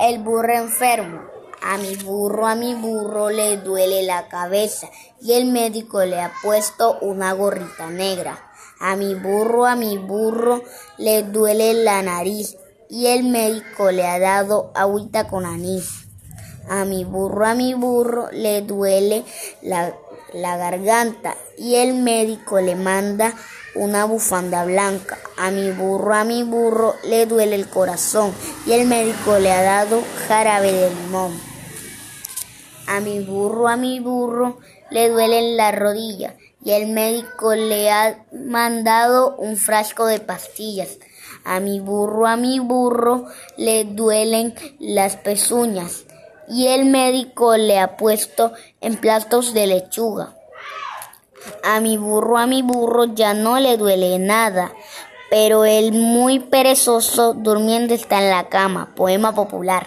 El burro enfermo. A mi burro, a mi burro le duele la cabeza y el médico le ha puesto una gorrita negra. A mi burro, a mi burro le duele la nariz y el médico le ha dado agüita con anís. A mi burro, a mi burro le duele la, la garganta y el médico le manda una bufanda blanca. A mi burro, a mi burro le duele el corazón y el médico le ha dado jarabe de limón. A mi burro, a mi burro le duelen las rodillas y el médico le ha mandado un frasco de pastillas. A mi burro, a mi burro le duelen las pezuñas y el médico le ha puesto en platos de lechuga. A mi burro, a mi burro ya no le duele nada, pero el muy perezoso durmiendo está en la cama. Poema popular.